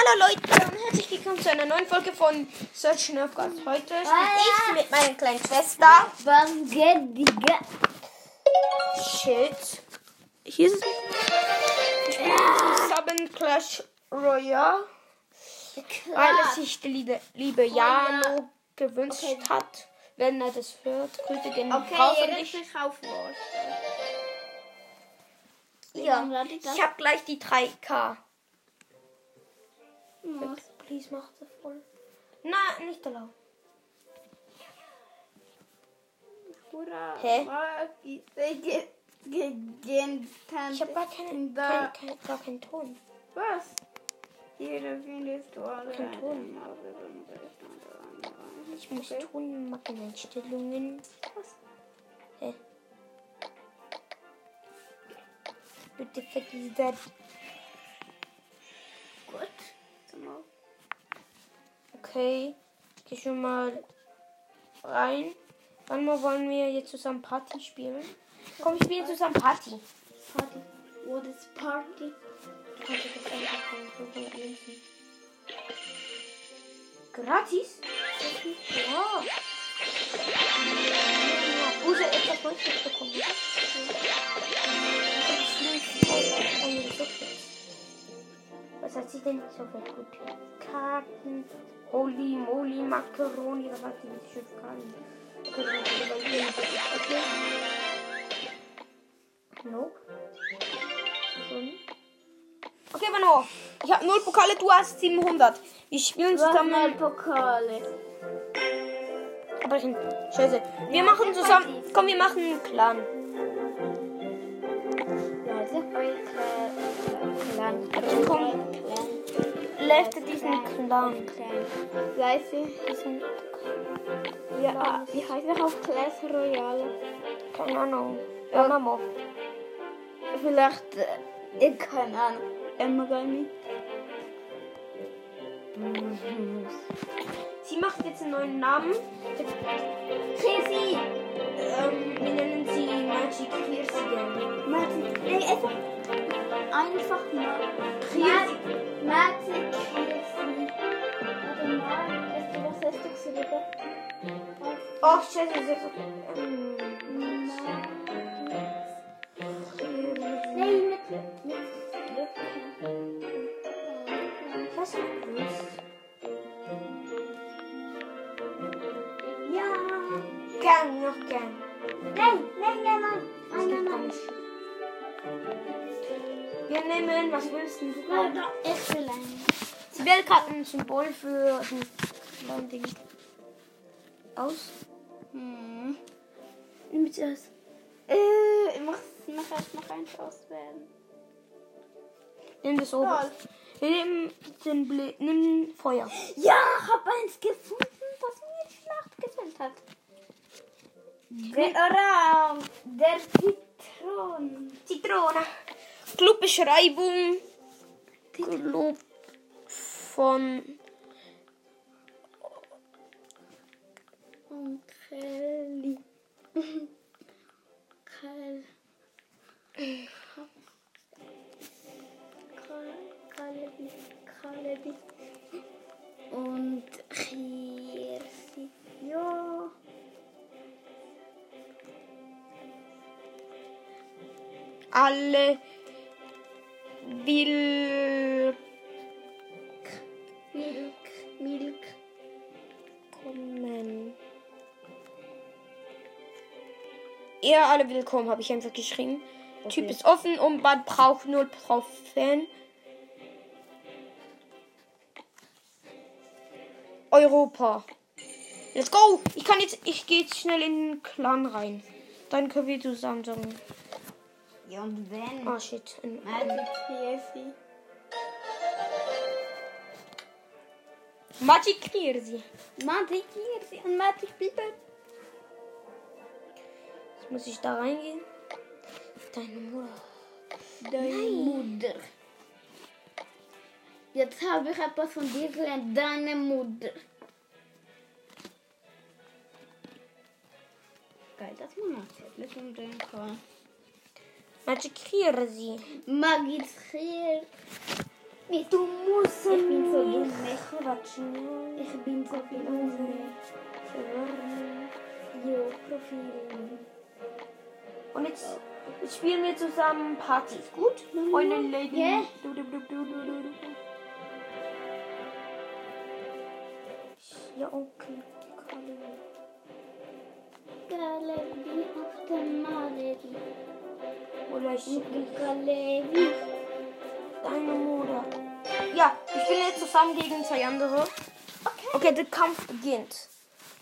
Hallo Leute und herzlich willkommen zu einer neuen Folge von Search Nerfgast. Heute spiele ich mit meiner kleinen Schwester. Was geht, Digga? Shit. Hier ist es. Ich spiele zusammen Clash Royale, weil es sich die liebe, liebe Jano gewünscht Okay. hat. Wenn er das hört, Grüße gehen Okay, raus auf Wort. Ja, ich ich habe gleich die 3K. Was? Please mach das voll. Na, nicht erlaubt. Hurra. Hä? Ich habe gar, keine, Da. kein, kein, gar keinen Ton. Was? Hier findest du alle. Kein Ton. Ich muss Ton machen, Einstellungen. Was? Hä? Bitte vergiss das. Auf. Okay, geh schon mal rein. Wann mal wollen wir jetzt zusammen Party spielen? Komm, wir spielen zusammen Party. Party. What is Party? Party das einfach von 500 Gratis? Ja. Ja, Use etwas Neues bekommen. Oder? Was hat sie denn so für gute Karten? Holy moly, Macaroni, was hat mit Schiff kann? Okay, nicht. Nope. Okay, Mano. Ich habe null Pokale, du hast 700. Wir spielen zusammen. Pokale. Aber ich, Scheiße. Wir machen zusammen. Komm, wir machen einen Clan. Lefte diesen. Weißt du, Diesen, ja, wie heißt er auf Clash Royale? keine Ahnung. Mama. Vielleicht, äh, ich keine Ahnung. Emma gar nicht. Sie macht jetzt einen neuen Namen. Chrissy! Ähm, wir nennen sie Magic Kirsian. Magic, nee, einfach, einfach mal. Magic Chrissy. Warte mal, weißt du, was hast du geschrieben? Oh, Scheiße. das ist- Ähm, Nein, mit, mit was ist das? Ja! Gern, noch gern. Nein, nein, nein, nein. Nein, nein, nein. Wir nehmen, was willst du? Ich will einen. Sie wählt gerade ein Symbol für blauen Ding. Aus. Hm. Nimm jetzt das. Äh, ich noch erst noch eins auswählen. Nimm das oben. Nimm den Bl Nimm Feuer. Ja, ich habe eins gefunden, das mir Schlacht gefällt hat. Der Orang, der Zitron. Zitrone. Clubbeschreibung. Club von Und Kelly. Kel. Kalebi. Kalebi. Und Kirsi. Ja. alle willkommen. Milk. Milk. Ihr alle willkommen, habe ich einfach geschrieben. Typ ist offen und man braucht nur Trophäen. Europa. Let's go! Ich kann jetzt, ich gehe jetzt schnell in den Clan rein. Dann können wir zusammen sagen. Ja, und wenn? Oh shit. Magic. Magic Kirsi. Magic Kirsi und Magic Bibel. Jetzt muss ich da reingehen. Deine Mutter. Deine Mutter. Jetzt habe ich etwas von dir gelernt. Deine Mutter. Geil, dass man natürlich umdrehen kann. Magic Kirsi. Magic Kirsi. Du musst Ich bin so dumm. Ich, bin so dumm. Jo, Profil. Und jetzt, jetzt spielen wir zusammen Partys. Gut? Freunde, Lady. Ja. Du, du, du, du, du, du. Ja, okay. Galerie auf der Malerie. Oder ich deine Mutter. Ja, wir spielen jetzt zusammen gegen zwei andere. Okay. Okay, der Kampf beginnt.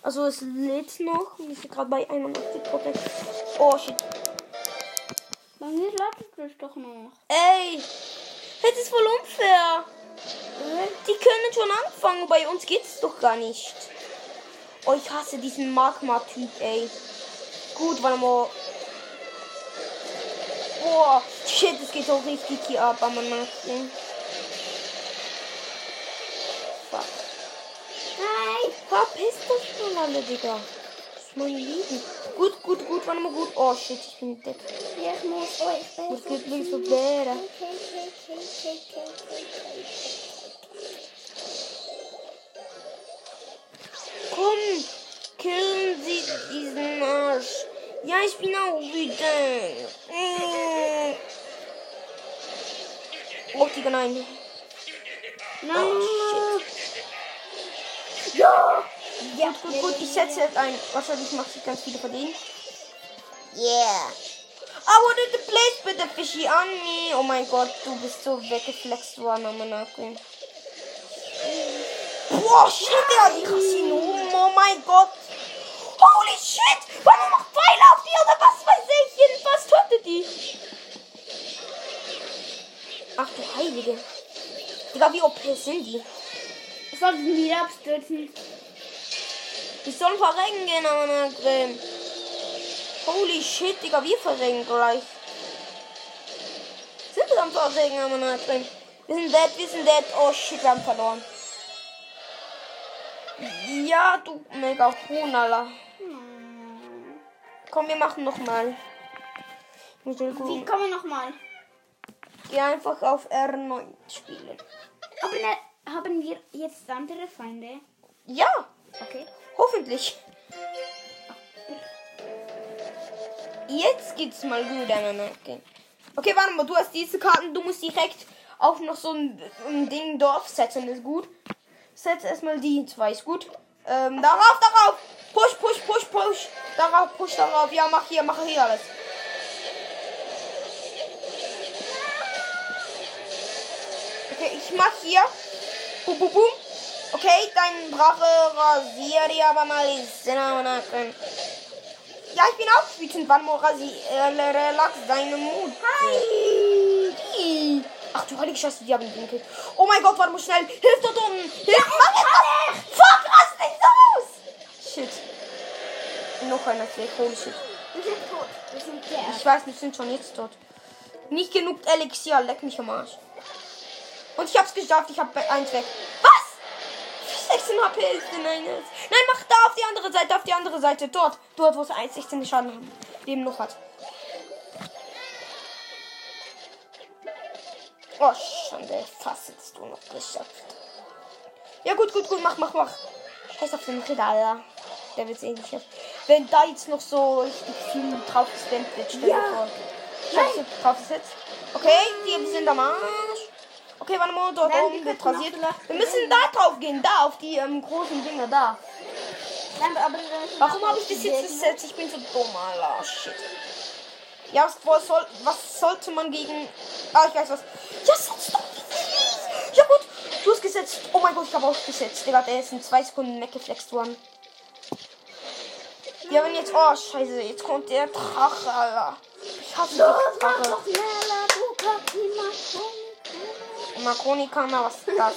Also es lädt noch. Wir sind gerade bei 81 Prozent. Oh shit. Bei mir lautet es doch noch. Ey, das ist voll unfair. Die können schon anfangen, bei uns geht's doch gar nicht. Oh, ich hasse diesen Magma-Typ, ey. Gut, warte mal. Boah, shit, es geht doch richtig hier ab, aber man Fuck. Nein. Verpisst euch schon alle, Digga. Das ist mein Leben. Gut, gut, gut, warte mal gut. Oh shit, ich bin dead. Ja, ich muss euch Das besser. geht nicht so okay. Komm, killen Sie diesen Arsch. Ja, ich bin auch wütend. Mm. Oh, Digga, nein. Nein. Oh, Ja! Ja, gut, gut, ich setze jetzt ein. Wahrscheinlich macht sich ganz viele von denen. Yeah. I wanted to place with the fishy on me. Oh mein Gott, du bist so weggeflext worden am Nacken. Boah, shit, Digga, die Casino. Oh mein Gott. Holy shit! Warum macht Pfeile auf die oder was weiß ich? Jedenfalls tötet die. Ach du Heilige. Digga, wie OP sind die? Sollten wir abstürzen? Die sollen verrecken gehen, aber Grimm. Holy shit, Digga, wir verrecken gleich. Sind wir am Verrecken, aber Grimm. Wir sind dead, wir sind dead. Oh shit, wir haben verloren. Ja, du mega Hunala. Komm, wir machen nochmal. Ich Wie kommen wir nochmal? Geh einfach auf R9 spielen. Aber ne, haben wir jetzt andere Feinde? Ja, Okay. hoffentlich. Jetzt geht's mal gut aneinander. Okay, warte mal, du hast diese Karten, du musst direkt auf noch so ein, ein Ding Dorf setzen, ist gut. Setz erstmal die zwei, ist gut. Ähm, darauf, darauf! Push, push, push, push! Darauf, push, darauf. Ja, mach hier, mach hier alles. Okay, ich mach hier. Bum, bum, bum. Okay, dein Drache rasiert dir aber mal. Ja, ich bin auch wütend. Wann mal rasi äh, relax deine Mut. Hi! Ach du heilige Scheiße, die haben ihn gekillt. Oh mein Gott, warte mal schnell. Hilf dort unten. Hilf, mach jetzt. Fuck, rast nicht aus. Shit. Noch einer weg. Holy shit. Wir sind tot. Wir sind der. Ich weiß, wir sind schon jetzt dort. Nicht genug Elixier, leck mich am Arsch. Und ich hab's geschafft, ich hab eins weg. Was? 16 HP ist in eines. Nein, mach da auf die andere Seite, auf die andere Seite. Dort, dort, wo es 1, 16 Schaden haben. Leben noch hat. Oh, Schande, fast hättest du noch geschafft. Ja, gut, gut, gut, mach, mach, mach. Scheiß auf den Ritter, Alter. Der wird's eh nicht schaffen. Wenn da jetzt noch so richtig viel drauf gestemmt wird, stell dir Ja. vor. Jetzt drauf gesetzt. Okay, die sind am Arsch. Okay, warte mal, dort oben wird rasiert. Wir müssen da drauf gehen, da auf die ähm, großen Dinger da. Nein, aber Warum habe ich das jetzt gesetzt? Ich bin so dumm, Alter. Shit. Ja, was, was, soll, was sollte man gegen. Ah, ich weiß was. Ja, setz doch Ja, gut. Du hast gesetzt. Oh mein Gott, ich habe auch gesetzt. Digga, der ist in zwei Sekunden weggeflext worden. Ja, wenn jetzt. Oh, Scheiße. Jetzt kommt der Drache, Alter. Ich hasse Los, mach doch schneller, du Kakima. Makoni kann da, was ist das?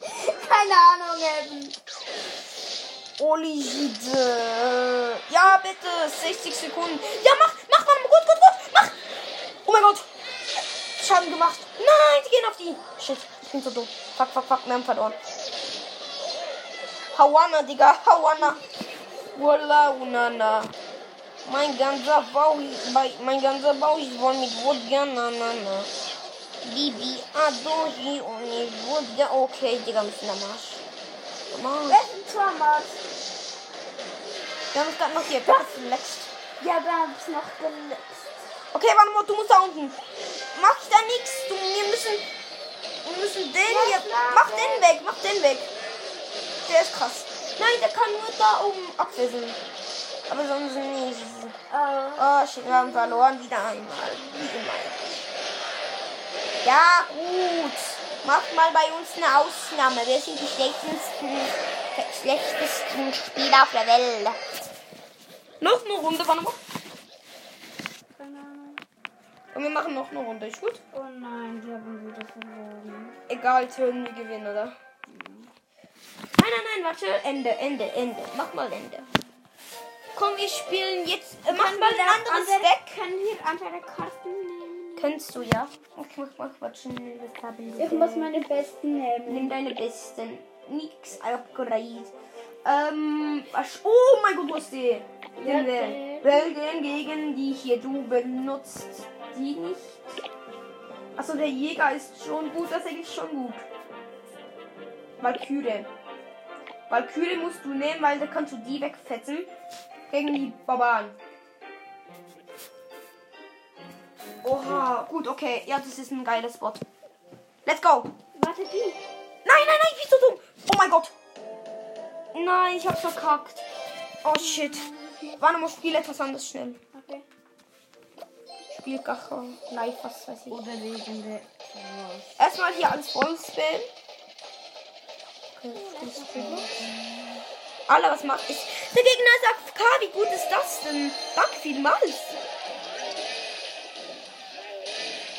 Keine Ahnung, eben. Oligide. Ja, bitte. 60 Sekunden. Ja, mach, mach, mach, gut, gut, gut. Mach. Oh mein Gott. Schaden gemacht. Nein, die gehen auf die. Shit, ich bin so dumm. Fuck, fuck, fuck, wir haben verloren. Hawana, Digga, Hawana. Walla, unana. Mein ganzer Bauch, ist- mein ganzer Bauch ist voll mit Wodka, na, na, na. Bibi, Adoji und wurde okay, Digga, wir sind am Arsch. Am Arsch. Wer ist ein Torwart? Wir haben uns gerade noch hier verletzt. Ja, wir haben es noch gelöst. Okay, warte mal, du musst da unten. Mach da nichts. Du, wir müssen, wir müssen den hier. Mach den weg, mach den weg. Der ist krass. Nein, der kann nur da oben abwesseln. Aber sonst nicht. Äh, Oh, shit, wir haben verloren wieder einmal. Wie immer. Ja, gut. Macht mal bei uns eine Ausnahme. Wir sind die schlechtesten, schlechtesten Spieler auf der Welt. Noch eine Runde, warte mal. Und wir machen noch eine Runde, ist gut? Oh nein, die haben wieder verloren. Egal, können wir gewinnen, oder? Nein, nein, nein, warte. Ende, Ende, Ende. Mach mal Ende. Komm, wir spielen jetzt. Äh, mach mal ein anderes andere, Deck. Können wir andere Karten Könntest du, ja? Ich mach, haben wir. Ich muss meine besten nehmen. Nimm deine besten. Nix Upgrade. Ähm, was? Oh mein Gott, hast die. Den der- Welgen gegen die hier du benutzt. Die nicht. Achso, der Jäger ist schon gut. Das ist eigentlich schon gut. Valkyrie. Valkyrie musst du nehmen, weil da kannst du die wegfetzen. Gegen die Barbaren. Oha, gut, okay. Ja, das ist ein geiler Spot. Let's go. Warte, die. Nein, nein, nein, ich bin so dumm. Oh mein Gott. Nein, ich hab's verkackt. Oh shit. Warte mal, spiel etwas anderes schnell. Okay. Spiel Gacha, live, was weiß ich. Oder wegen Erstmal hier alles voll spammen. Okay, das spammen. Alle, was macht ich? Der Gegner ist AFK, wie gut ist das denn? Danke vielmals.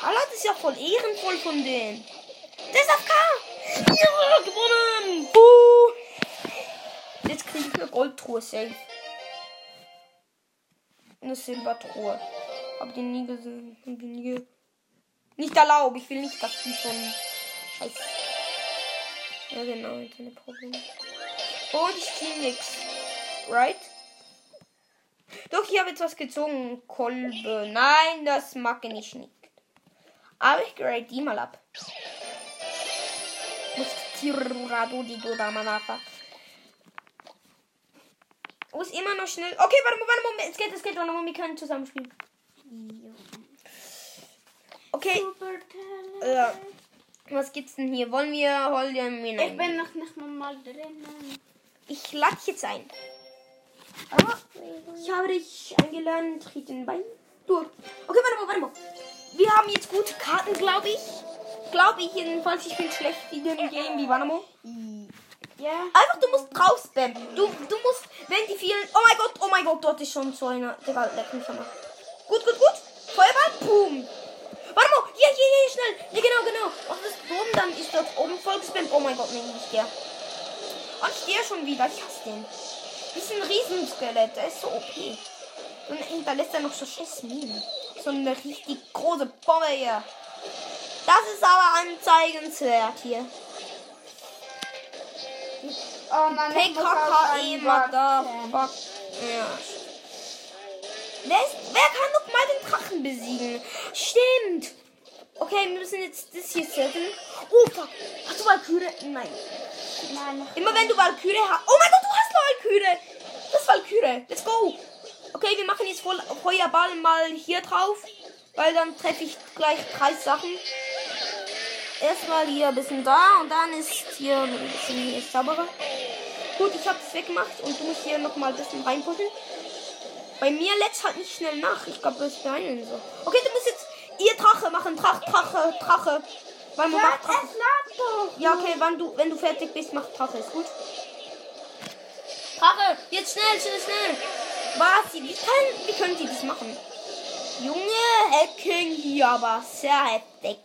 Allah, das ist ja voll ehrenvoll von denen. Der ist AFK. Ja, gewonnen. Buh. Jetzt kriege ich eine Goldtruhe safe. Eine Silbertruhe. Hab die nie gesehen. Hab die nie Nicht erlaubt. Ich will nicht, dass die von Scheiße. Ja, genau. Internetproblem. Und ich zieh nix. Right? Doch, ich habe jetzt was gezogen. Kolbe. Nein, das mag ich nicht. Aber ich grade die mal ab. Muss Tirurado die Dodamanaka. Muss immer noch schnell. Okay, warte mal, warte mal. Es geht, es geht, warte mal. Wir können zusammen spielen. Okay. Super Äh, was gibt's denn hier? Wollen wir Holden mir Ich bin noch nicht mal drinnen. Ich lade jetzt ein. Aber ich habe dich eingeladen, tritt in bei. Du. Okay, warte mal, warte mal. Wir haben jetzt gute Karten, glaube ich. Glaube ich jedenfalls. Ich bin schlecht in dem Game. Wie mal. Ja. Einfach, du musst drauf spammen. Du, du musst, wenn die vielen. Oh mein Gott, oh mein Gott, dort ist schon so einer. Der leck mich schon mal. Gut, gut, gut. Feuerball, boom. Warte mal, hier, hier, hier, schnell. Ja, genau, genau. Und das oben, dann ist dort oben voll gespammt. Oh mein Gott, nee, nicht der. Und ich stehe schon wieder. Ich hasse den. Das ist ein Riesenskelett. Der ist so OP. Und hinterlässt er noch so scheiß Minen. So eine richtig große Bombe hier. Das ist aber anzeigenswert hier. Oh Mann, ich muss auf PKK einen Motherfuck. warten. Ja. Wer, ist, wer kann noch mal den Drachen besiegen? Stimmt. Okay, wir müssen jetzt das hier setzen. Oh, fuck. Hast du Valkyrie? Nein. Nein, Immer wenn du Valkyrie hast. Oh mein Gott, du hast Valkyrie. Das ist Valkyrie. Let's go. Okay, wir machen jetzt Feuerball mal hier drauf. Weil dann treffe ich gleich drei Sachen. Erstmal hier ein bisschen da und dann ist hier ein bisschen hier sauberer. Gut, ich habe das weggemacht und du musst hier nochmal ein bisschen reinpushen. Bei mir lädt halt nicht schnell nach. Ich glaube, das ist bei allen so. Okay, du musst jetzt ihr Drache machen. Drach, Drache, Drache. Weil man macht Drache. Es doch. Ja, okay, wann du, wenn du fertig bist, mach Drache. Ist gut. Drache, jetzt schnell, schnell, schnell. Was? Wie, kann, wie können die das machen? Junge, Hacking hier, aber sehr heftig.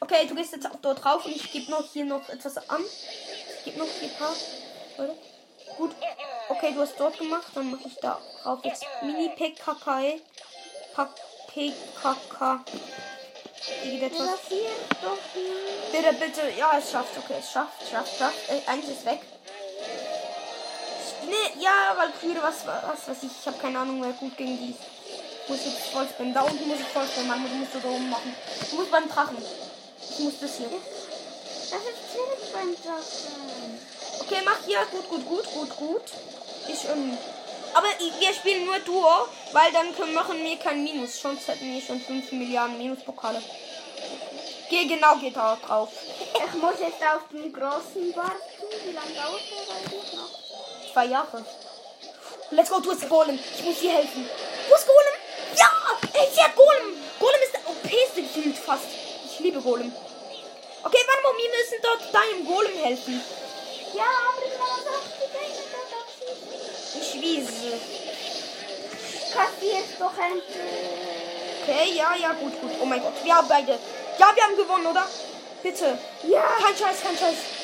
Okay, du gehst jetzt auch dort drauf und ich gebe noch hier noch etwas an. Ich gebe noch hier ein paar. Warte. Gut. Okay, du hast dort gemacht, dann mache ich da drauf jetzt Mini PKK. Das hier doch nicht. Bitte, bitte. Ja, es schafft. Okay, es schafft, schafft, schafft. Äh, eins ist weg. Ja, Valkyrie, was, was weiß ich. Ich habe keine Ahnung, wer gut gegen die ist. Muss jetzt voll spinnen. Da unten muss ich voll spinnen. Mann, du musst du da oben machen. Du musst beim Drachen. Ich muss das hier. Das ist schwierig beim Drachen. Okay, mach hier. Gut, gut, gut, gut, gut. Ich, ähm, aber wir spielen nur Duo, weil dann können, machen wir kein Minus. Schon hätten wir schon 5 Milliarden Minuspokale. Geh genau, geht da drauf. Ich muss jetzt auf den großen warten. Wie lange dauert der eigentlich noch? Zwei Jahre. Let's go, du hast Golem. Ich muss dir helfen. Du hast Golem? Ja! Ey, sie hat Golem. Golem ist der OP-ste gefühlt fast. Ich liebe Golem. Okay, warte mal, wir müssen dort deinem Golem helfen. Ja, aber ich dort abschießen. Ich wiese. Kassierst doch endlich. Okay, ja, ja, gut, gut. Oh mein Gott, wir haben beide. Ja, wir haben gewonnen, oder? Bitte. Ja. Kein Scheiß, kein Scheiß.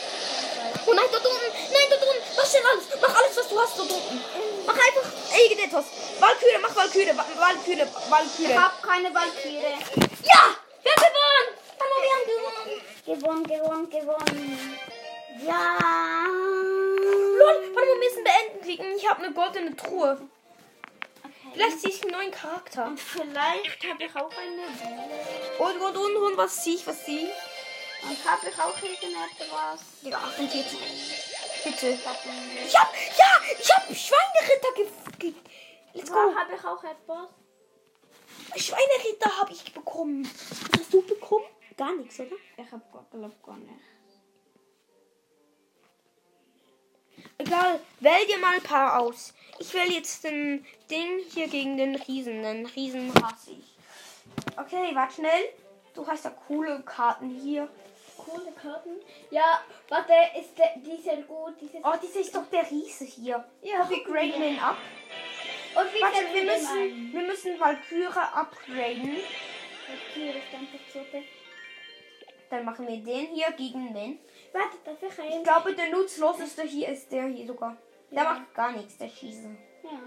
Oh nein, dort unten. Nein, dort unten. Mach schnell alles. Mach alles, was du hast dort unten. Mach einfach irgendetwas. Valkyrie, mach Valkyrie. Valkyrie, Valkyrie. Ich hab keine Valkyrie. Ja! Wir haben gewonnen! Mama, wir haben gewonnen! Gewonnen, gewonnen, gewonnen. Ja. Lol, warte mal, wir müssen beenden klicken. Ich habe eine goldene Truhe. Vielleicht ziehe ich einen neuen Charakter. Und vielleicht habe ich auch eine. Und, und, und, und, was ziehe ich, was ziehe ich? Und habe ich auch irgendetwas. Ja, 48. Bitte. Ich hab hab, ja, ich hab Schweineritter ge... Let's go. habe ich auch etwas. Schweineritter habe ich bekommen. Was hast du bekommen? Gar nichts, oder? Ich hab glaub gar nicht. Egal, wähl dir mal ein paar aus. Ich wähle jetzt den Ding hier gegen den Riesen. Den Riesen hasse ich. Okay, warte schnell. Du hast ja coole Karten hier. Coole Karten. Ja, warte, ist der, dieser gut? Dieses Oh, dieser ist doch der Riese hier. Ja, wir graden ihn ab. Und wie Warte, wir müssen, ein? wir müssen Valkyrie upgraden. Hier ist einfach so. Dann machen wir den hier gegen den. Warte, darf ich Ich einen? glaube, der nutzloseste hier ist der hier sogar. Der Ja. macht gar nichts, der Schieße. Ja.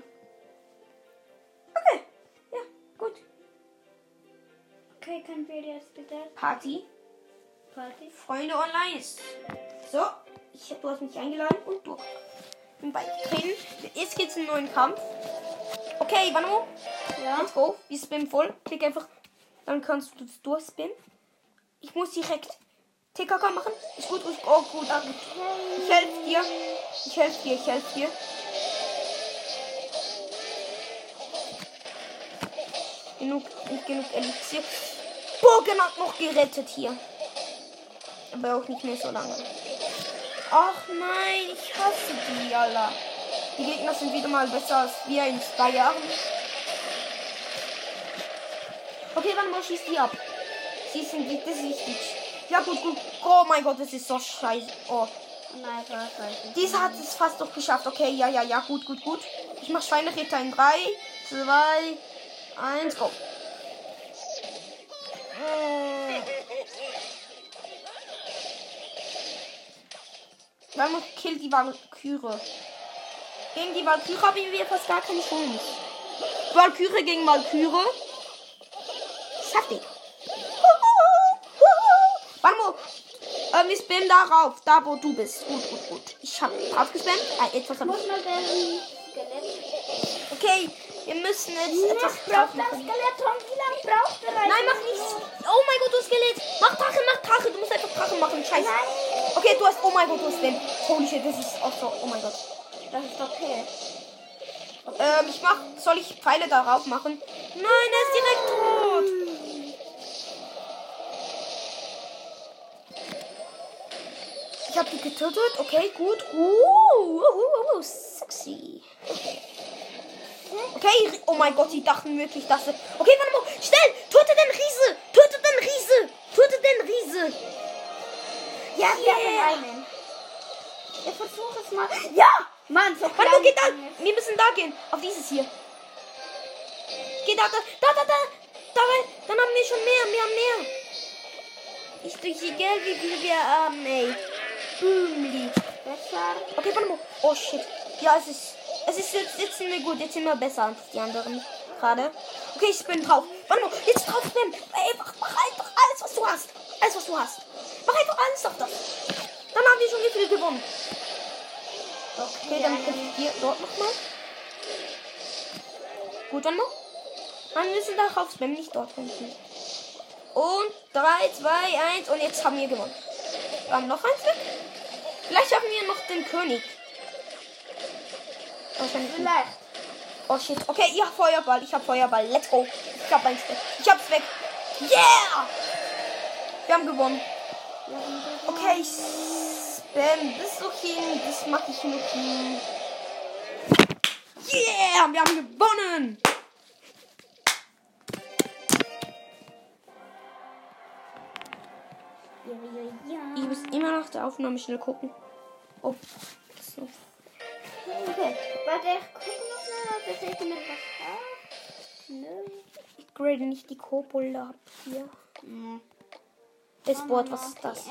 Okay. Ja, gut. Okay, können wir jetzt bitte Party. Party? Freunde online ist. So, ich, du hast mich eingeladen und du. Bin beigetreten. Jetzt geht's in einen neuen Kampf. Okay, Vano, Ja. let's go. Wir spinnen voll. Klick einfach. Dann kannst du das durchspinnen. Ich muss direkt TKK machen. Ist gut, ist oh, gut. gut. Ich helfe dir. Ich helfe dir, ich helfe dir. Genug, nicht genug Elixier. Bogen hat noch gerettet hier. Aber auch nicht mehr so lange. Ach nein, ich hasse die, Alter. Die Gegner sind wieder mal besser als wir in zwei Jahren. Okay, warte mal, schieß die ab. Sie sind die, das ist wichtig. Ja, gut, gut. Oh mein Gott, das ist so scheiße. Oh. Nein, ich nicht. Dieser hat es fast doch geschafft. Okay, ja, ja, ja, gut, gut, gut. Ich mach Schweineritter in 3, 2, 1, go. Äh. Dann muss kill die Valkyrie. Gegen die Valkyrie haben wir fast gar keine Chance. Valkyrie gegen Valkyrie. Schafft ich. Warte mal. Ähm, ich bin darauf, da wo du bist. Gut, gut, gut. Ich hab drauf gespammt. Ah, etwas Ich hab ich. Okay, wir müssen jetzt Was etwas drauf machen. Skelett? Tom, wie lange braucht er Nein, mach nichts. Oh mein Gott, du Skelett. Mach Drache, mach Drache. Du musst einfach Drache machen. Scheiße. Nein. Okay, du hast. Oh mein Gott, du hast den. Holy shit, das ist auch so. Oh mein Gott. Das ist okay. Ähm, ich mach. Soll ich Pfeile darauf machen? Nein, er ist direkt tot. Ich hab die getötet. Okay, gut. Uh, uh, uh, uh, sexy. Okay, oh mein Gott, die dachten wirklich, dass sie. Okay, warte mal. Schnell! Töte den Riese! Töte den Riese! Töte den Riese! Ja, wir Yeah. haben einen. Ich versuche es mal. Ja! Mann, so Warte mal, klein geh da! bin. Wir müssen da gehen. Auf dieses hier. Geh da, da, da, da, da. Da. Dann haben wir schon mehr, haben mehr. Ich die Geld, wie viel wir haben, ey. Boomli. Besser. Okay, warte mal. Oh shit. Ja, es ist. Es ist jetzt, jetzt sind wir gut. Jetzt sind wir besser als die anderen. Gerade. Okay, ich bin drauf. Warte mal. Jetzt drauf spammen. Einfach, mach einfach alles, was du hast. Alles, was du hast. Mach einfach alles auf das. Dann haben wir schon wie viel gewonnen. Okay, dann könnt ihr dort nochmal. Gut, dann mal. Mann, wir sind darauf spammen, nicht dort hinten. Und 3, 2, 1 und jetzt haben wir gewonnen. Wir haben noch eins weg. Vielleicht haben wir noch den König. Wahrscheinlich nicht. Vielleicht. Oh shit. Okay, ich hab Feuerball. Ich hab Feuerball. Let's go. Ich hab eins weg. Ich hab's weg. Yeah! Wir haben gewonnen. Okay, ich spam das noch hin. Das mache ich hin. Yeah! Wir haben gewonnen! Ja, ja, ja. Ich muss immer nach der Aufnahme schnell gucken. Ob das noch Okay. Warte, ich gucke noch mal, das jetzt mit was hat. Nö. Ich grade nicht die Kobolde ab hier. Nee. Das Board, was ist das?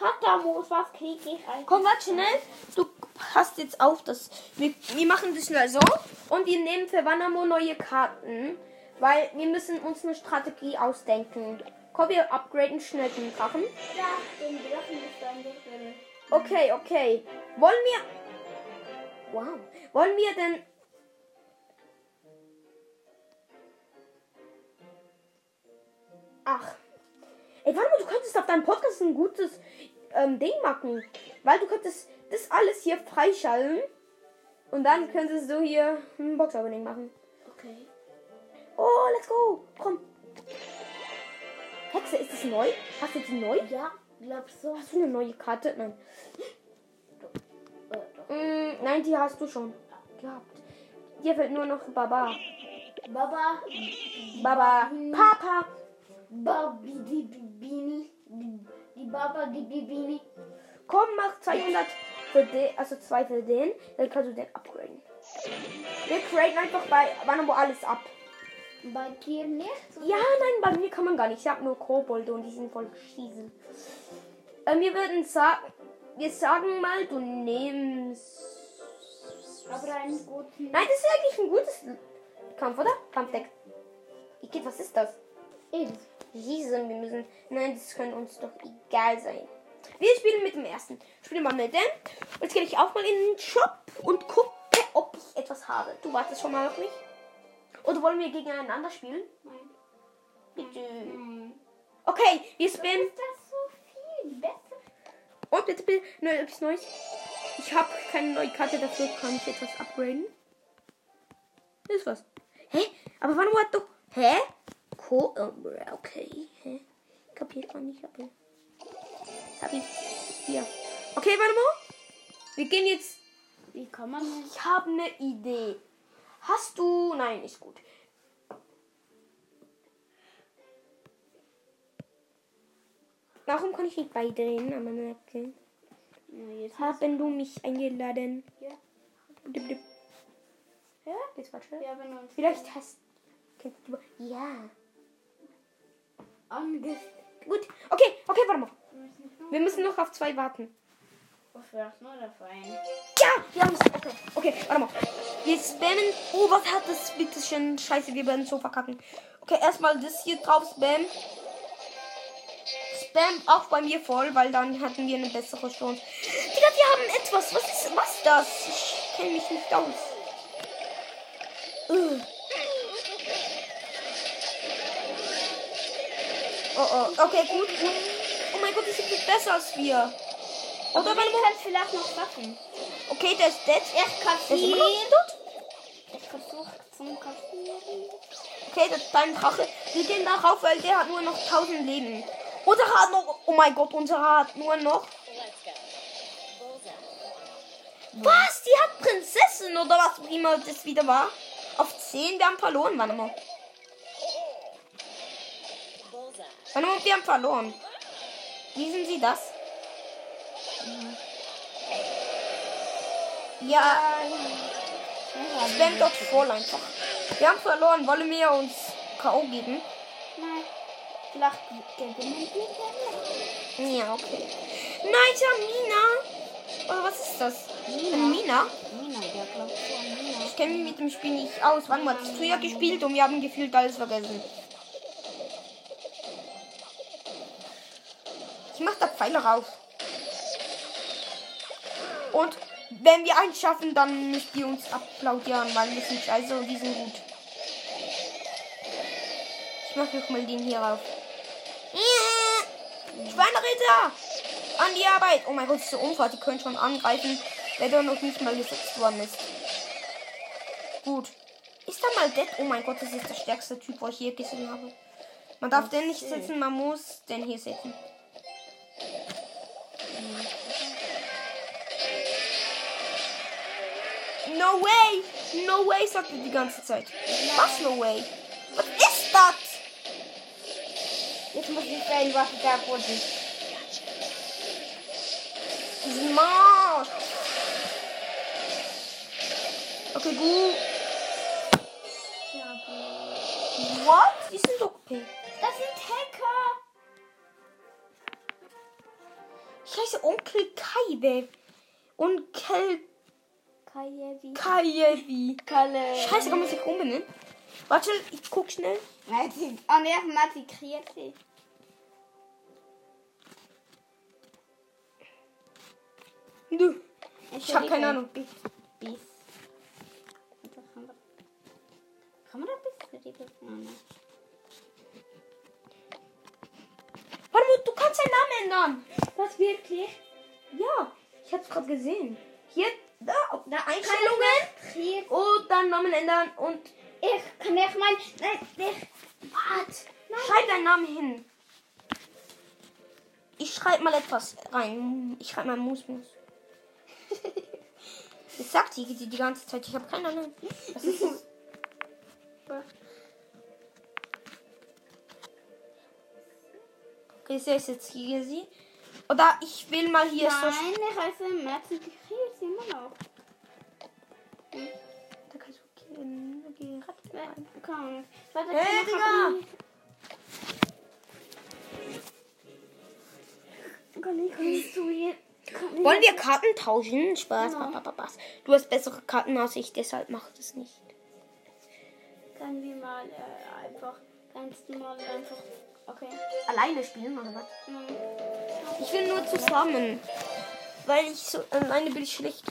Hat da Moos, was krieg ich eigentlich? Komm, warte schnell. Du hast jetzt auf das. Wir, wir machen das schnell so. Und wir nehmen für Wanamo neue Karten. Weil wir müssen uns eine Strategie ausdenken. Komm, wir upgraden schnell den Drachen. Ja, den Drachen ist dann. Okay, okay. Wollen wir. Wow. Wollen wir denn. Ach. Ey, warte mal, du könntest auf deinem Podcast ein gutes ähm, Ding machen. Weil du könntest das alles hier freischalten. Und dann könntest du hier ein Box-Opening machen. Okay. Oh, let's go. Komm. Hexe, ist das neu? Hast du die neu? Ja, glaubst du? Hast du eine neue Karte? Nein. Äh. Mm, nein, die hast du schon gehabt. Dir fehlt nur noch Baba. Baba. Baba. Papa. Babi, die Bibini. Die, die Baba, die Bibini. Komm, mach 200 für den, also zwei für den. Dann kannst du den upgraden. Wir graden einfach bei Wanamo alles ab. Bei dir nicht? Ja, nein, bei mir kann man gar nicht. Ich habe nur Kobolde und die sind voll schießen. Äh, wir würden sagen, wir sagen mal, du nimmst. Aber einen guten. Nein, das ist eigentlich ein gutes Kampf, oder? Kampfdeck. Igitt, was ist das? Ist. Riesen, wir müssen. Nein, das kann uns doch egal sein. Wir spielen mit dem ersten. Spielen mal mit dem. Jetzt gehe ich auch mal in den Shop und gucke, ob ich etwas habe. Du wartest schon mal auf mich? Oder wollen wir gegeneinander spielen? Nein. Bitte. Hm. Okay, wir spielen. Ist das so viel besser? Und bitte, bitte, nö, etwas Neues. Ich habe keine neue Karte, dafür kann ich etwas upgraden. Das ist was. Hä? Aber wann war doch. Hä? Co äh, okay. Hä? Kapiert man nicht, aber. Hab ich. Hier. Okay, warte mal. Wir gehen jetzt. Wie kann man nicht? Ich habe eine Idee. Hast du. Nein, ist gut. Warum kann ich nicht beidrehen an meiner Ecke? Ja, Haben du mich eingeladen? Ja. Dip, dip. Ja, das war schön. Wir haben uns Vielleicht hast. Ja. Ange... Gut. Okay, okay, warte mal. Wir müssen noch auf zwei warten. Wofür nur dafür ein? Ja, wir haben es. Okay, okay, warte mal. Wir spammen. Oh, was hat das bitte schon? Scheiße, wir werden so verkacken. Okay, erstmal das hier drauf spam. Spam auch bei mir voll, weil dann hatten wir eine bessere Chance. Digga, wir haben etwas. Was ist was das? Ich kenne mich nicht aus. Ugh. Oh, oh, okay, gut, gut. Oh mein Gott, die sind besser als wir. Oder Aber man mal. kann vielleicht noch schaffen. Okay, der ist. Er noch kassiert. tot. Ich versuche zum Kassieren. Okay, das ist dein Drache. Wir gehen darauf, weil der hat nur noch 1000 Leben. Unser hat noch. Oh mein Gott, unser hat nur noch. Was? Die hat Prinzessin oder was immer das wieder war? Auf 10, wir haben verloren, warte mal. Mal, wir haben verloren. Lesen Sie das? Ja, spam dort voll einfach. Wir haben verloren. Wollen wir uns K.O. geben? Nein. Vielleicht gewinnen wir. Ja, okay. Nein, ich habe Mina. Oder was ist das? Eine Mina? Nina, ja, an Nina? Ich kenne mich mit dem Spiel nicht aus. Wann war das früher gespielt und wir haben gefühlt alles vergessen. Ich mach da Pfeile raus. Und Wenn wir eins schaffen, dann müsst ihr uns applaudieren, weil wir sind scheiße und die sind gut. Ich mach noch mal den hier rauf. Schweineritter! An die Arbeit! Oh mein Gott, so unfall. Die können schon angreifen, wenn der noch nicht mal gesetzt worden ist. Gut. Ist da mal Dead? Oh mein Gott, das ist der stärkste Typ, was ich hier gesehen habe. Man darf den nicht setzen, man muss den hier setzen. No way! No way, sagt er die ganze Zeit. Was no way? Was ist das? Jetzt muss ich sehen, was da wurde. Marsch. Okay, gut. What? Die sind okay. Das sind Hacker. Ich heiße Onkel Kaibe. Und Kel Kajevi. Kajevi. Kalle. Scheiße, kann man sich umbenennen? Warte, ich guck schnell. Mati. Oh ne, Mati kreiert sie. Du. Ich hab keine Ahnung. Bis. bis. Kann man- da bis? Warte du kannst deinen Namen ändern. Was wirklich? Ja, ich hab's gerade gesehen. Hier, Einstellungen. Und dann Namen ändern und Ich kann nicht mein. Nein, ich. Warte. Schreib deinen Namen hin. Ich schreib mal etwas rein. Ich schreib mal Musmus. Das sagt die, die die ganze Zeit. Ich habe keine Ahnung. Was ist das? Okay, sie ist jetzt hier sie. Oder ich will mal hier so. Nein, ich heiße Mati kreiert sie immer noch. Da kannst du gehen. Okay, rat rein. Komm. Warte, Hey, Digga! ich, kannst du hier. Wollen wir Karten tauschen? Spaß. Ba, ba, ba. Du hast bessere Karten als ich, deshalb mach das nicht. Können wir mal äh, einfach ganz normal einfach. Okay. Alleine spielen oder was? Nein. Ich will nur zusammen. Weil ich so alleine bin ich schlecht.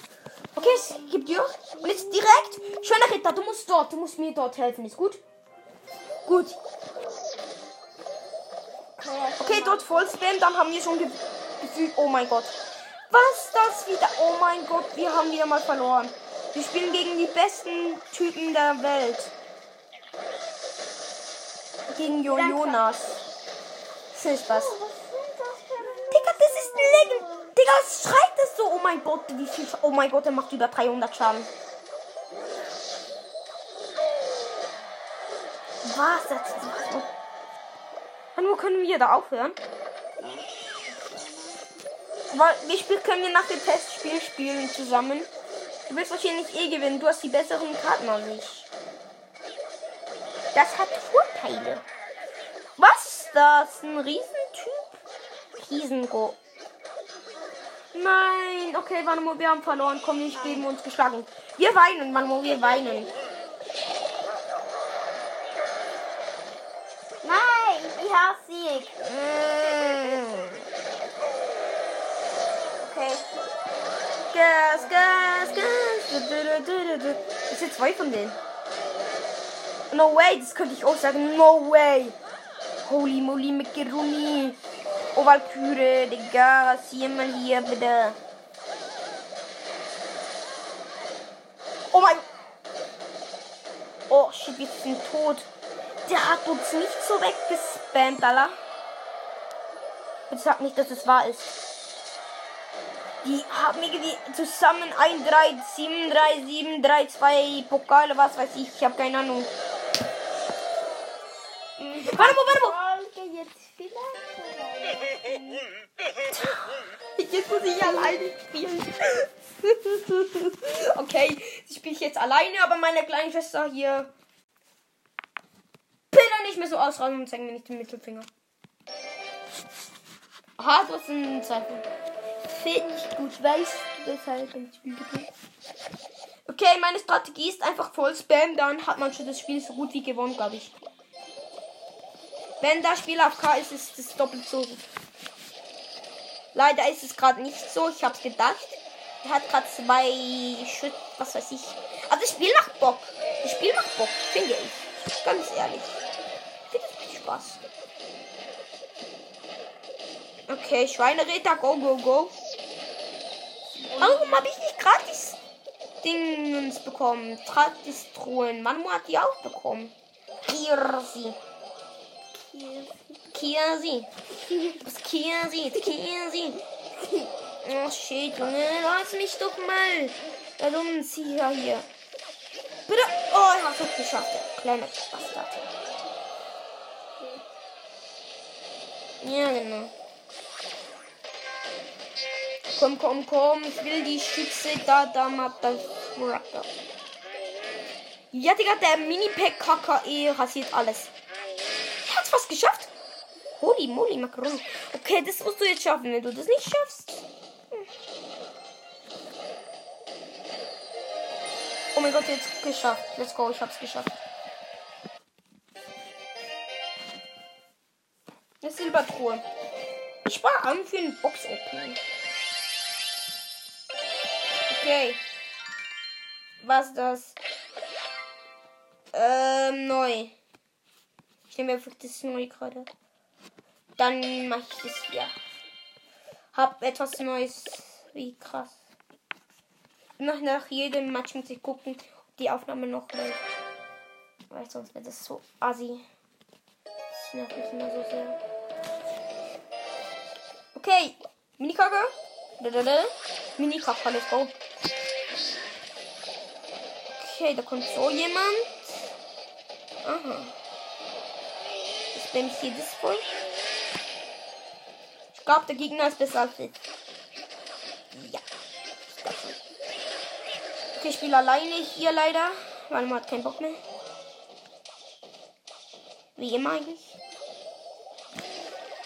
Okay, es gibt dir. Und jetzt direkt. Schöner Ritter, du musst dort. Du musst mir dort helfen. Ist gut? Gut. Okay, dort voll spam. Dann haben wir schon ge gefühlt. Oh mein Gott. Was das wieder? Oh mein Gott, wir haben wieder mal verloren. Wir spielen gegen die besten Typen der Welt. Gegen jo. Jonas. Viel Spaß. Für Digga, das ist ein Legend. Was schreit das so? Oh mein Gott, wie viel. Oh mein Gott, er macht über 300 Schaden. Was? Das ist. Wann wo können wir da aufhören? Weil wir spielen, können wir nach dem Testspiel spielen zusammen. Du willst wahrscheinlich eh gewinnen. Du hast die besseren Karten als ich. Das hat Vorteile. Was ist das? Ein Riesentyp? Riesengo. Nein, okay, mal, wir haben verloren. Komm, wir geben uns geschlagen. Wir weinen, mal, wir weinen. Nein, ich hasse Sieg. Mm. Okay. Gas, Gas, Gas. Das sind zwei von denen. No way, das könnte ich auch sagen. No way. Holy moly, Macaroni. Oh, Valkyrie, Digga, rasier mal hier, bitte. Oh mein. Oh, shit, wir sind tot. Der hat uns nicht so weggespammt, Alter. Bitte sag nicht, dass es wahr ist. Die haben irgendwie zusammen 1, 3, 7, 3, 7, 3, 2 Pokale, was weiß ich. Ich habe keine Ahnung. Warte mal, warte mal. Folge jetzt vielleicht. Jetzt muss ich alleine spielen. okay, ich spiele jetzt alleine, aber meine kleine Schwester hier. Bitte nicht mehr so ausrauen und zeig mir nicht den Mittelfinger. Aha, du hast einen Zweifel. Finde ich gut, weißt du deshalb ein Spiel gedrückt. Okay, meine Strategie ist einfach voll Spam, dann hat man schon das Spiel so gut wie gewonnen, glaube ich. Wenn das Spiel auf K ist, ist es doppelt so gut. Leider ist es gerade nicht so, ich hab's gedacht. Er hat gerade zwei Schütt, was weiß ich. Also das Spiel macht Bock. Das Spiel macht Bock, finde ich. Ganz ehrlich. Ich finde es macht Spaß. Okay, Schweineräter, go, go, go. Warum habe ich nicht gratis Dingens bekommen? Gratis Truhen. Manu hat die auch bekommen. Kirsi. Kirsi. Was Kirsi? Kirsi. Oh shit, Junge, lass mich doch mal. Der dumme Zieher hier. Bitte. Oh, ich hab's geschafft. Der kleine Bastard. Ja, genau. Komm, komm, komm. Ich will die Schütze da, da, Motherfucker. Ja, Digga, der Mini-Pack KKE rasiert alles. Er hat's fast geschafft. Holy moly, Macaron. Okay, das musst du jetzt schaffen. Wenn du das nicht schaffst. Oh mein Gott, jetzt geschafft. Let's go, ich hab's geschafft. Eine Silbertruhe. Ich spare an für ein Box-Opening. Okay. Was das? Ähm, neu. Ich nehme einfach das neu gerade. Dann mache ich das hier. Hab etwas Neues. Wie krass. Nach, nach jedem Match muss ich gucken, ob die Aufnahme noch läuft. Weil sonst wird das so assi. Das nervt mich immer so sehr. Okay. Minikacke. Minikacke, let's go. Okay, da kommt so jemand. Aha. Ich hier das voll. Glaube, der Gegner ist besser als ich. Ja. Okay, ich spiele alleine hier leider, weil man hat keinen Bock mehr. Wie immer eigentlich.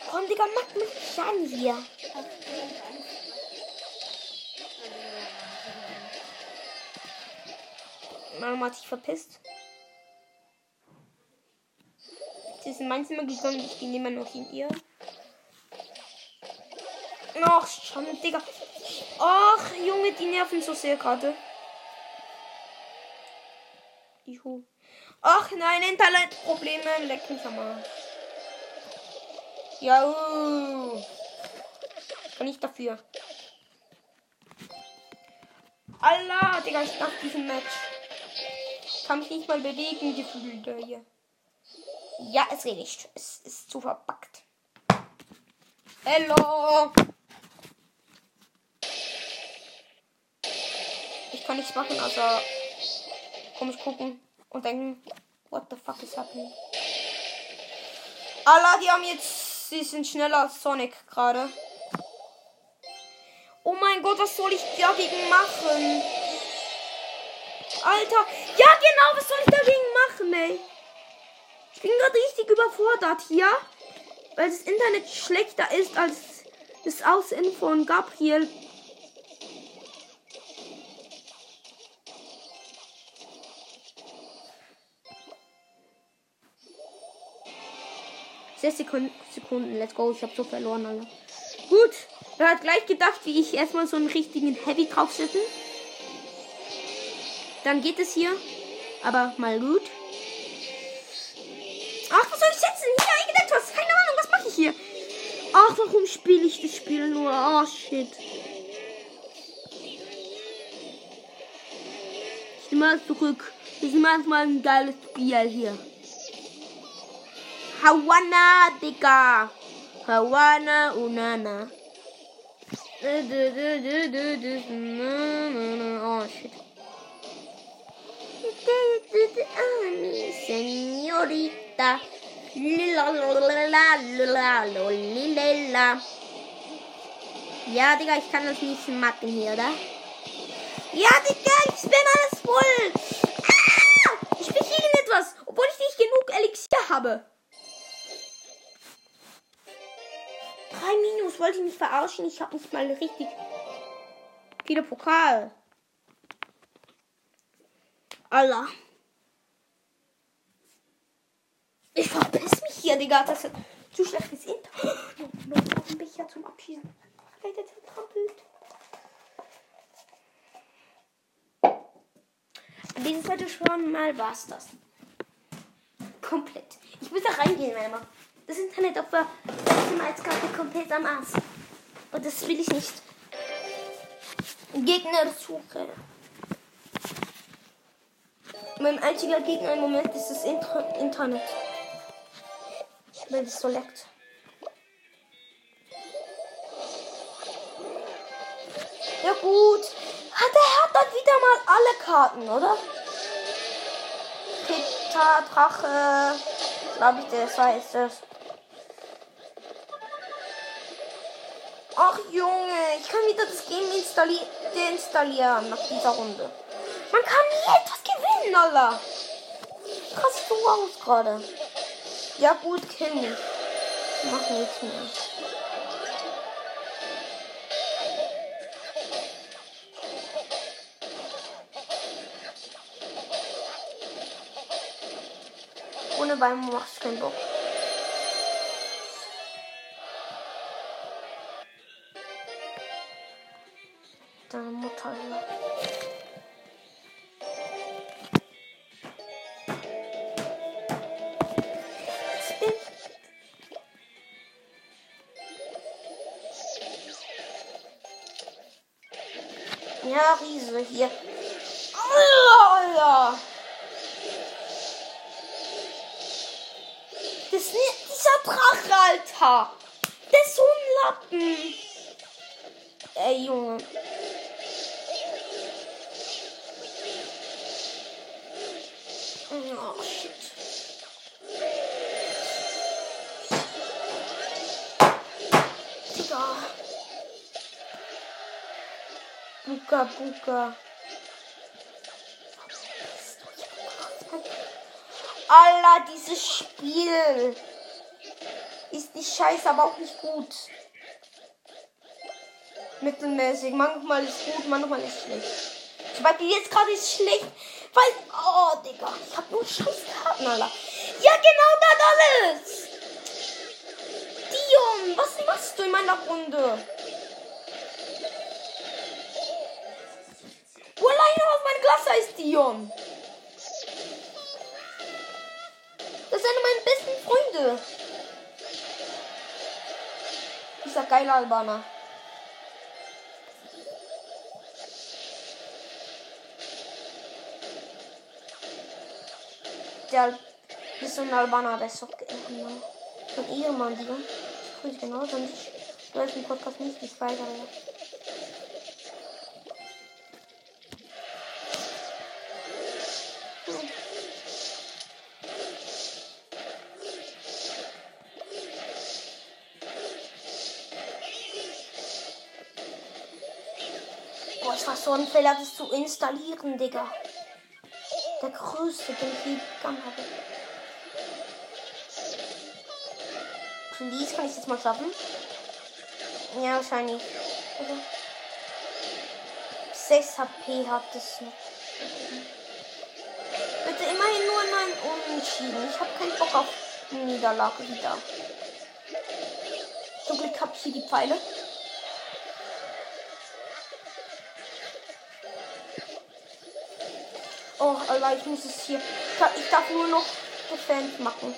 Komm, Digga, mach mich an hier. Mama hat sich verpisst. Sie ist in mein Zimmer gegangen, ich bin immer noch in ihr. Ach, schon, Digga. Ach, Junge, die nerven so sehr gerade. Juhu. Ach nein, Internetprobleme. Leck mich am. Ja. uh. Kann ich dafür. Allah, Digga, ich nach diesem Match. Kann mich nicht mal bewegen, gefühlt da hier. Ja, es geht. Es ist zu verpackt. Hello. Ich kann nichts machen, außer komisch gucken und denken, what the fuck is happening? Allah, die haben jetzt, sie sind schneller als Sonic gerade. Oh mein Gott, was soll ich dagegen machen? Alter, ja genau, was soll ich dagegen machen, ey? Ich bin gerade richtig überfordert hier, weil das Internet schlechter ist als das Aussehen von Gabriel. Sechs Sekunden, Sekunden, let's go. Ich habe so verloren, Alter. Gut, er hat gleich gedacht, wie ich erstmal so einen richtigen Heavy draufsetze. Dann geht es hier. Aber mal gut. Ach, was soll ich setzen? Hier, irgendetwas. Keine Ahnung, was mache ich hier? Ach, warum spiele ich das Spiel nur? Oh, shit. Ich nehme mal zurück. Das ist manchmal ein geiles Spiel hier. Hawana, Digga. Hawana, Unana. Oh, shit. Lilalala. Ja, Digga, ich kann das nicht machen hier, oder? Ja, Digga, ich bin alles voll. Ah! Ich bin hier etwas, obwohl ich nicht genug Elixier habe. 3 Minus, wollte ich mich verarschen? Ich habe nicht mal richtig viele Pokal. Allah. Ich verpiss mich hier, Digga. Das ist zu schlechtes Int. Noch, noch, noch ein Becher zum Abschießen. Vielleicht hat er trampelt. Dieses heute schon mal war's das. Komplett. Ich muss da reingehen, wenn er macht. Das Internet auf der Maximalskarte komplett am Arsch. Und das will ich nicht. Gegnersuche. Mein einziger Gegner im Moment ist das Inter Internet. Weil es so leckt. Ja gut. Hat er hat dann wieder mal alle Karten, oder? Peter, Drache. Glaube ich, das heißt es. Ach Junge, ich kann wieder das Game installi deinstallieren nach dieser Runde. Man kann nie etwas gewinnen, Alter. Krass du aus gerade. Ja gut, kill mich. Mach nichts mehr. Ohne Bein macht keinen Bock. Mutter, ja. Riese hier. Alter. Das ist dieser Drache, Alter. Der ist so ein Lappen. Ey, Junge. Oh, shit. Digga. Buka, Buka. Alter, dieses Spiel ist nicht scheiße, aber auch nicht gut. Mittelmäßig. Manchmal ist gut, manchmal ist schlecht. Zum Beispiel jetzt gerade ist schlecht, weil. Oh, Digga, ich hab nur scheiß Karten, Alter. Ja, genau das alles. Dion, was machst du in meiner Runde? Wo alleine aus meinem Glas heißt Dion? Das sind meine besten Freunde. Dieser geile Albaner. Der ist so ein Albaner, der ist so genau. So ein Ehemann, die Ich grüße genau, sonst läuft ein Podcast nicht, nicht weiter. Ja. Boah, war so ein Fehler, das zu installieren, Digga. Der größte, den ich je bekommen habe. Please, kann ich das mal schaffen? Ja, wahrscheinlich. Okay. 6 HP hat es noch. Bitte immerhin nur in einen Unentschieden. Ich habe keinen Bock auf Niederlage wieder. Zum Glück habe ich hier die Pfeile. Oh, Alter, ich muss es hier. Ich darf nur noch Defense machen.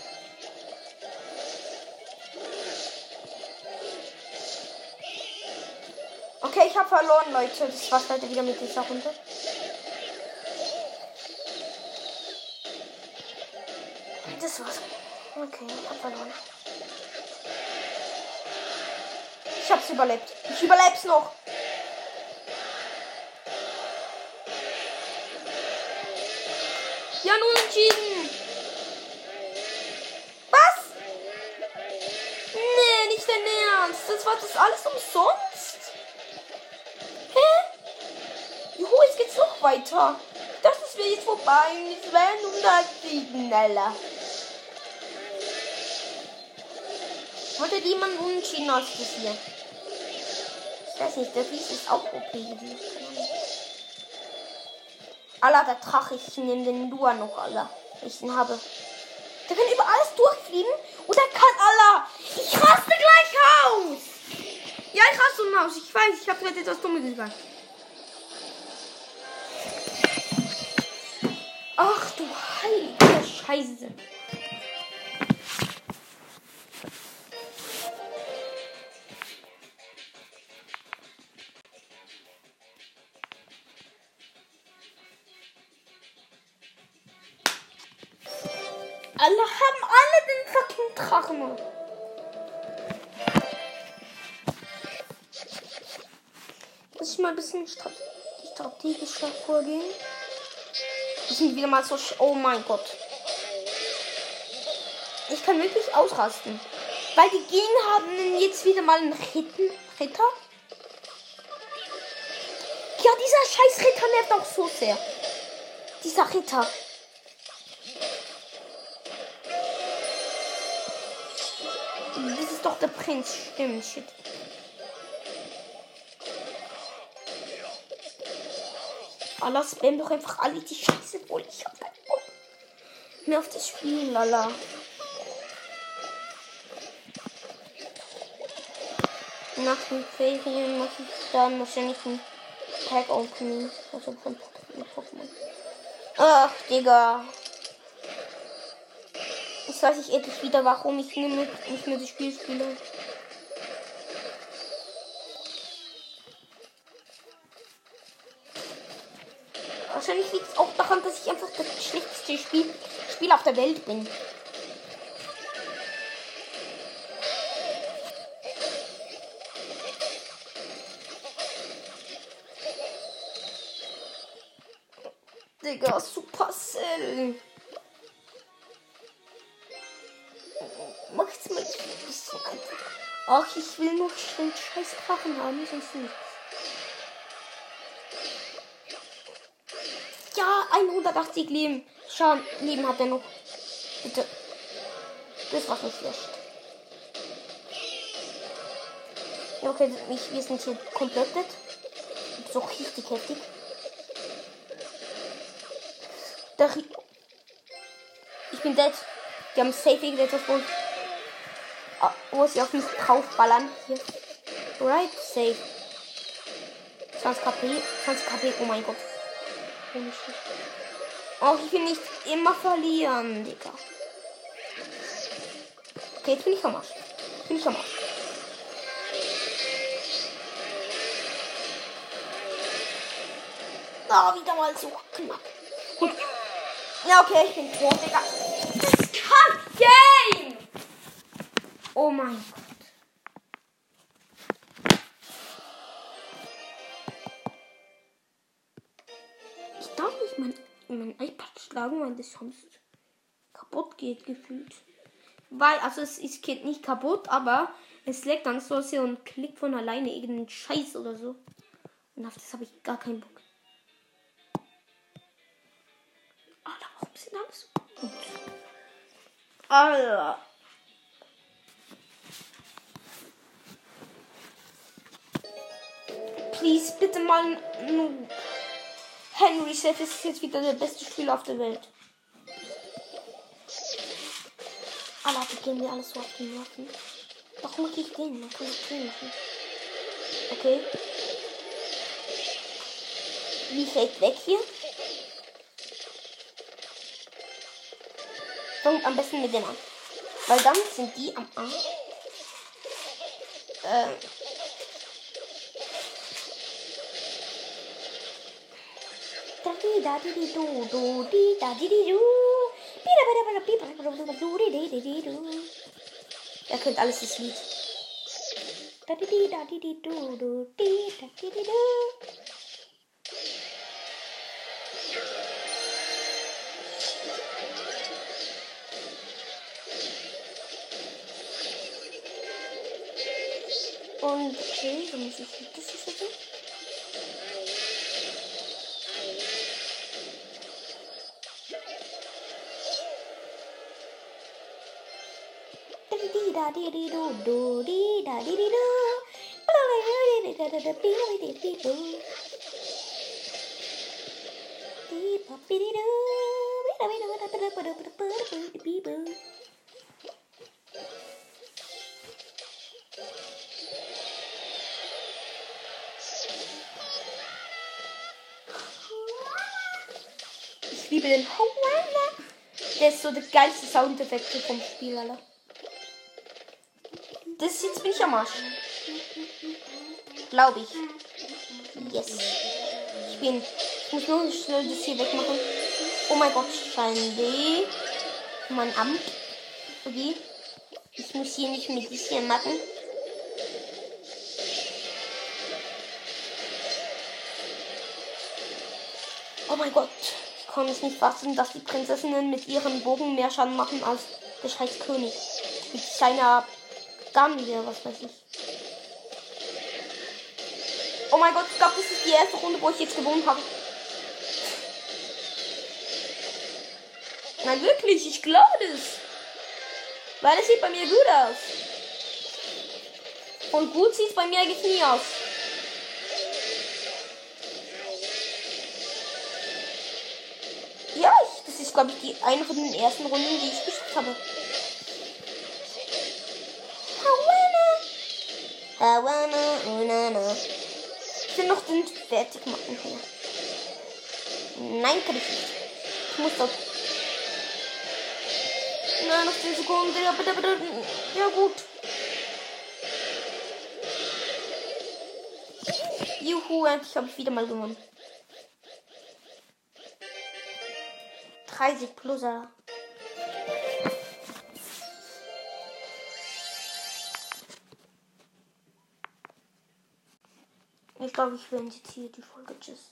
Okay, ich habe verloren, Leute. Das war's heute wieder mit dieser Runde. Das war's. Okay, ich habe verloren. Ich hab's überlebt. Ich überleb's noch. Weiter. Das ist jetzt vorbei. Es werden unentschieden, Alter. Wollte jemand unentschieden aus das hier? Ich weiß nicht, der Fies ist auch OP gewesen. Alter, der Drache, ich nehme den Lua noch, Alter. Ich ihn habe. Der kann über alles durchfliegen und der kann, Alter. Ich raste gleich aus. Ja, ich raste aus. Ich weiß, ich habe gerade etwas Dummes gesagt. Ach du heilige Scheiße. Alle haben alle den fucking Drachen. Muss ich mal ein bisschen strate strategischer vorgehen. Sind wieder mal so. Oh mein Gott. Ich kann wirklich ausrasten. Weil die Gegner haben jetzt wieder mal einen Ritten, Ritter. Ja, dieser scheiß Ritter nervt auch so sehr. Dieser Ritter. Das ist doch der Prinz. Stimmt, shit. Allah spam doch einfach alle die Scheiße wohl. Ich hab keinen Bock mehr auf das Spiel, lala. Nach den Ferien muss ich dann wahrscheinlich ein Pack Opening. Also von Pokémon. Ach, Digga. Jetzt weiß ich endlich wieder, warum ich nicht mehr das Spiel spiele. Wahrscheinlich liegt es auch daran, dass ich einfach das schlechteste Spiel, Spiel auf der Welt bin. Digga, Supercell. Mal nicht ein bisschen einfach. Ach, ich will noch den scheiß Drachen haben, sonst nichts. 180 Leben. Schauen, Leben hat er noch. Bitte. Das war nicht schlecht. Ja, Okay, ich, wir sind hier komplett dead. So richtig heftig. Ri ich bin dead. Die haben safe irgendetwas, wo, ah, wo sie auf mich draufballern. Hier. Right, safe. 20 KP, 20 KP, oh mein Gott. Oh, ich will nicht immer verlieren, Digga. Okay, jetzt bin ich am Arsch. Bin ich am Arsch. Ah, wieder mal so knapp. Gut. Ja, okay, ich bin tot, Digga. Das Kack-Game! Oh mein Gott. iPad schlagen, weil das sonst kaputt geht, gefühlt. Weil, also es ist geht nicht kaputt, aber es leckt dann so sehr und klickt von alleine irgendeinen Scheiß oder so. Und auf das habe ich gar keinen Bock. Alter, warum sind alle so gut? Alter. Please, bitte mal ein Henry Chef ist jetzt wieder der beste Spieler auf der Welt. Die gehen mir alles so auf die Nerven. Warum mache ich den? Man kann ich den machen. Okay. Wie fällt weg hier? Fangt am besten mit dem an. Weil dann sind die am Arsch. Ähm. Dadi dadi di du du du. Bida bida bida bida du di di di di du. Er kennt alles das Lied. Dadi di. Und okay, so muss ich das ist. da di di do do di da di di do. Da da da bi di di do. Di pa bi di do. Bi da bi do da da da da da da bi bo. Ich liebe den Hawana. Der ist so der geilste Soundeffekt vom Spiel, Alter. Das jetzt bin ich am Arsch. Glaube ich. Yes. Ich bin. Ich muss nur schnell das hier wegmachen. Oh mein Gott, Schein Mein Amt. Okay. Ich muss hier nicht mit hier machen. Oh mein Gott. Ich kann es nicht fassen, dass die Prinzessinnen mit ihren Bogen mehr Schaden machen als der scheiß König. Mit seiner Hier, was weiß ich. Oh mein Gott, ich glaube, das ist die erste Runde, wo ich jetzt gewonnen habe. Nein, wirklich, ich glaube das. Weil es sieht bei mir gut aus. Und gut sieht es bei mir eigentlich nie aus. Ja, ich, das ist, glaube ich, die eine von den ersten Runden, die ich geschafft habe. Ich will noch den fertig machen hier. Nein, kann ich nicht. Ich muss doch. Nein, noch 10 Sekunden. Ja, bitte, bitte. Ja, gut. Juhu, endlich habe ich wieder mal gewonnen. 30 plus. Ich glaube, ich beende jetzt hier die Folge. Tschüss.